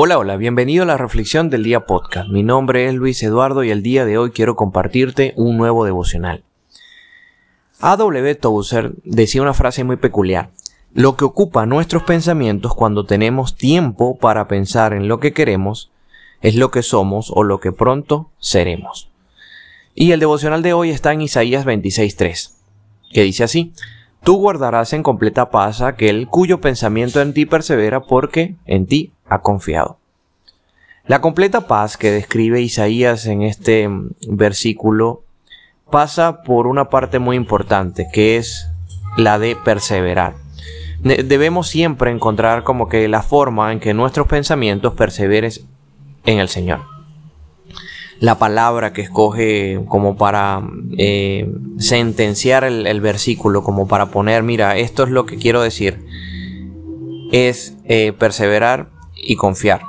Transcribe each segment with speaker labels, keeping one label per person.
Speaker 1: Hola, hola, bienvenido a la Reflexión del Día Podcast. Mi nombre es Luis Eduardo y el día de hoy quiero compartirte un nuevo devocional. A.W. Tozer decía una frase muy peculiar. Lo que ocupa nuestros pensamientos cuando tenemos tiempo para pensar en lo que queremos es lo que somos o lo que pronto seremos. Y el devocional de hoy está en Isaías 26.3, que dice así, Tú guardarás en completa paz aquel cuyo pensamiento en ti persevera porque en ti ha confiado. La completa paz que describe Isaías en este mm, versículo pasa por una parte muy importante, que es la de perseverar. Debemos siempre encontrar como que la forma en que nuestros pensamientos perseveren en el Señor. La palabra que escoge como para eh, sentenciar el, versículo, como para poner, mira, esto es lo que quiero decir, es eh, perseverar y confiar.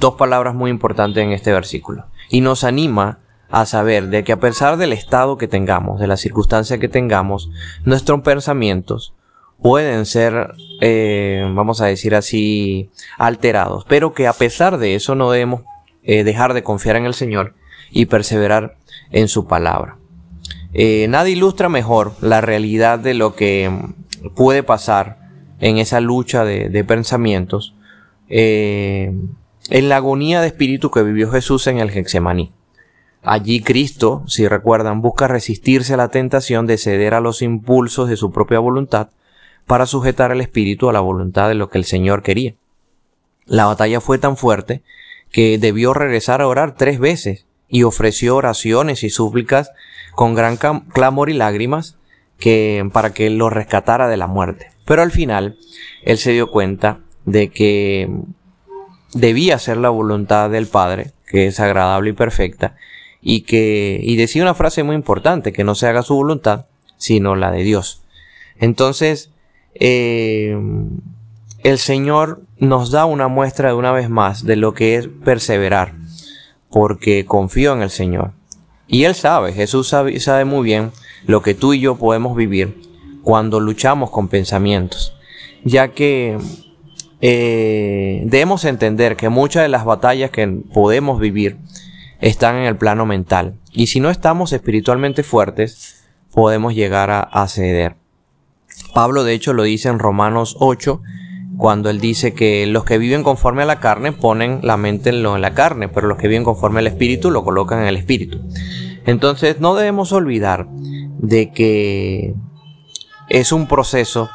Speaker 1: Dos palabras muy importantes en este versículo. Y nos anima a saber de que a pesar del estado que tengamos, de la circunstancia que tengamos, nuestros pensamientos pueden ser, eh, vamos a decir así, alterados, pero que a pesar de eso no debemos eh, dejar de confiar en el Señor y perseverar en su palabra. Eh, nada ilustra mejor la realidad de lo que puede pasar en esa lucha de, de pensamientos eh, en la agonía de espíritu que vivió Jesús en el Getsemaní. Allí Cristo, si recuerdan, busca resistirse a la tentación de ceder a los impulsos de su propia voluntad para sujetar el espíritu a la voluntad de lo que el Señor quería. La batalla fue tan fuerte que debió regresar a orar tres veces y ofreció oraciones y súplicas con gran clamor y lágrimas que, para que lo rescatara de la muerte. Pero al final, él se dio cuenta de que debía ser la voluntad del Padre, que es agradable y perfecta, y que, y decía una frase muy importante, que no se haga su voluntad, sino la de Dios. Entonces, eh, el Señor nos da una muestra de una vez más de lo que es perseverar, porque confío en el Señor. Y Él sabe, Jesús sabe, sabe muy bien lo que tú y yo podemos vivir cuando luchamos con pensamientos, ya que eh, debemos entender que muchas de las batallas que podemos vivir están en el plano mental. Y si no estamos espiritualmente fuertes, podemos llegar a, ceder. Pablo de hecho lo dice en Romanos 8, cuando él dice que los que viven conforme a la carne ponen la mente en, lo, en la carne, pero los que viven conforme al espíritu lo colocan en el espíritu. Entonces no debemos olvidar de que es un proceso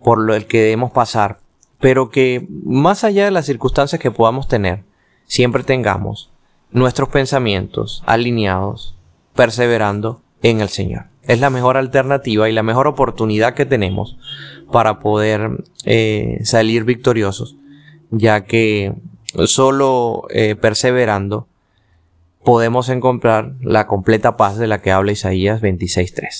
Speaker 1: por el que debemos pasar pero que más allá de las circunstancias que podamos tener, siempre tengamos nuestros pensamientos alineados, perseverando en el Señor. Es la mejor alternativa y la mejor oportunidad que tenemos para poder eh, salir victoriosos, ya que solo eh, perseverando podemos encontrar la completa paz de la que habla Isaías 26.3.